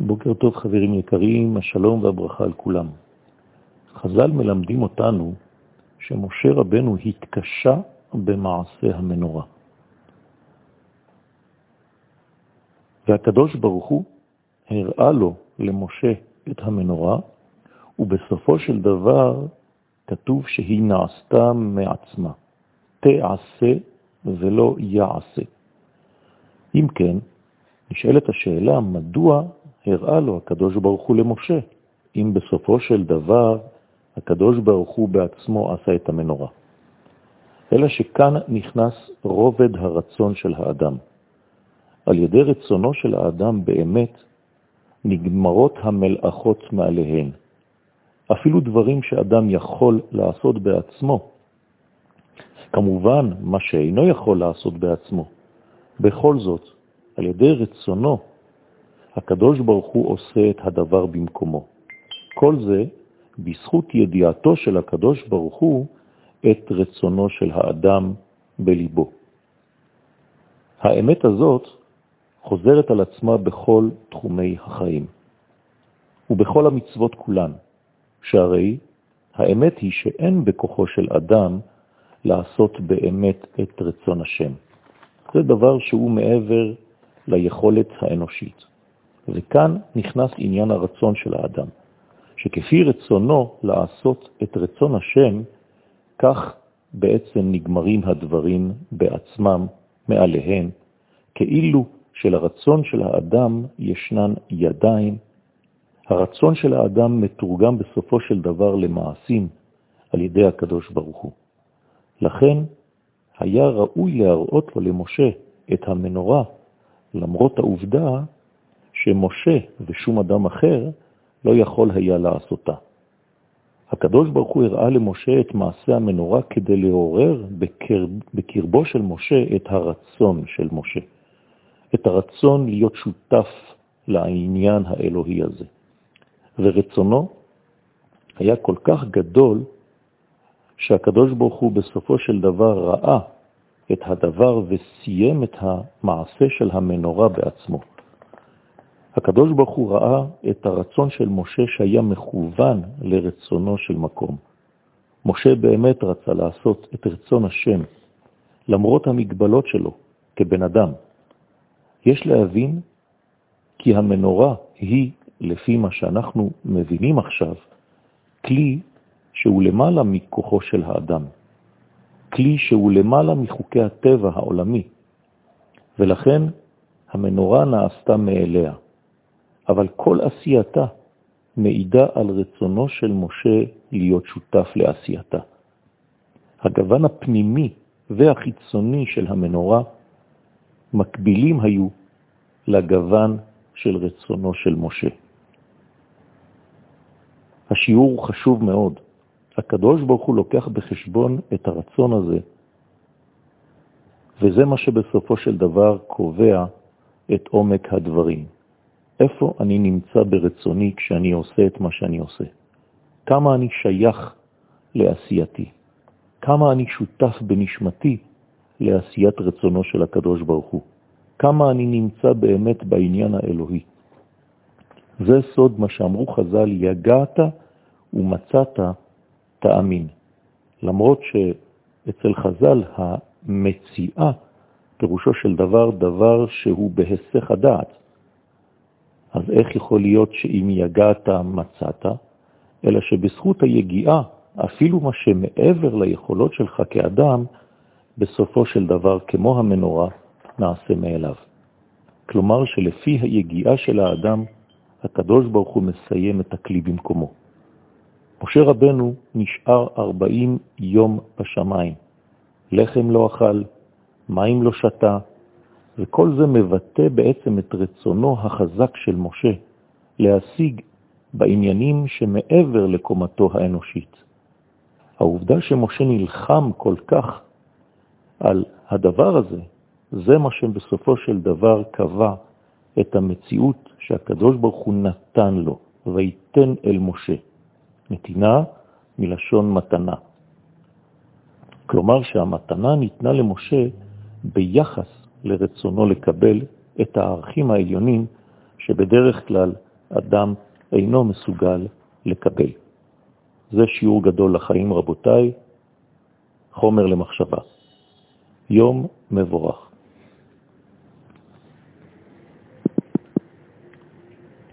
בוקר טוב חברים יקרים, השלום והברכה על כולם. חז"ל מלמדים אותנו שמשה רבנו התקשה במעשה המנורה. והקדוש ברוך הוא הראה לו למשה את המנורה, ובסופו של דבר כתוב שהיא נעשתה מעצמה. תעשה ולא יעשה. אם כן, נשאלת השאלה, מדוע הראה לו הקדוש ברוך הוא למשה, אם בסופו של דבר הקדוש ברוך הוא בעצמו עשה את המנורה. אלא שכאן נכנס רובד הרצון של האדם. על ידי רצונו של האדם באמת נגמרות המלאכות מעליהן. אפילו דברים שאדם יכול לעשות בעצמו. כמובן, מה שאינו יכול לעשות בעצמו. בכל זאת, על ידי רצונו, הקדוש ברוך הוא עושה את הדבר במקומו. כל זה בזכות ידיעתו של הקדוש ברוך הוא את רצונו של האדם בליבו. האמת הזאת חוזרת על עצמה בכל תחומי החיים ובכל המצוות כולן, שהרי האמת היא שאין בכוחו של אדם לעשות באמת את רצון השם. זה דבר שהוא מעבר ליכולת האנושית. וכאן נכנס עניין הרצון של האדם, שכפי רצונו לעשות את רצון השם, כך בעצם נגמרים הדברים בעצמם מעליהם, כאילו שלרצון של האדם ישנן ידיים. הרצון של האדם מתורגם בסופו של דבר למעשים על ידי הקדוש ברוך הוא. לכן היה ראוי להראות לו למשה את המנורה, למרות העובדה שמשה ושום אדם אחר לא יכול היה לעשותה. הקדוש ברוך הוא הראה למשה את מעשה המנורה כדי לעורר בקר... בקרבו של משה את הרצון של משה, את הרצון להיות שותף לעניין האלוהי הזה. ורצונו היה כל כך גדול, שהקדוש ברוך הוא בסופו של דבר ראה את הדבר וסיים את המעשה של המנורה בעצמו. הקדוש ברוך הוא ראה את הרצון של משה שהיה מכוון לרצונו של מקום. משה באמת רצה לעשות את רצון השם, למרות המגבלות שלו כבן אדם. יש להבין כי המנורה היא, לפי מה שאנחנו מבינים עכשיו, כלי שהוא למעלה מכוחו של האדם, כלי שהוא למעלה מחוקי הטבע העולמי, ולכן המנורה נעשתה מאליה. אבל כל עשייתה מעידה על רצונו של משה להיות שותף לעשייתה. הגוון הפנימי והחיצוני של המנורה מקבילים היו לגוון של רצונו של משה. השיעור חשוב מאוד. הקדוש ברוך הוא לוקח בחשבון את הרצון הזה, וזה מה שבסופו של דבר קובע את עומק הדברים. איפה אני נמצא ברצוני כשאני עושה את מה שאני עושה? כמה אני שייך לעשייתי? כמה אני שותף בנשמתי לעשיית רצונו של הקדוש ברוך הוא? כמה אני נמצא באמת בעניין האלוהי? זה סוד מה שאמרו חז"ל, יגעת ומצאת תאמין. למרות שאצל חז"ל המציאה פירושו של דבר דבר שהוא בהסך הדעת. אז איך יכול להיות שאם יגעת מצאת, אלא שבזכות היגיעה, אפילו מה שמעבר ליכולות שלך כאדם, בסופו של דבר, כמו המנורה, נעשה מאליו. כלומר שלפי היגיעה של האדם, הקדוש ברוך הוא מסיים את הכלי במקומו. משה רבנו נשאר 40 יום בשמיים. לחם לא אכל, מים לא שתה, וכל זה מבטא בעצם את רצונו החזק של משה להשיג בעניינים שמעבר לקומתו האנושית. העובדה שמשה נלחם כל כך על הדבר הזה, זה מה שבסופו של דבר קבע את המציאות שהקדוש ברוך הוא נתן לו, ויתן אל משה. נתינה מלשון מתנה. כלומר שהמתנה ניתנה למשה ביחס לרצונו לקבל את הערכים העליונים שבדרך כלל אדם אינו מסוגל לקבל. זה שיעור גדול לחיים, רבותיי, חומר למחשבה. יום מבורך.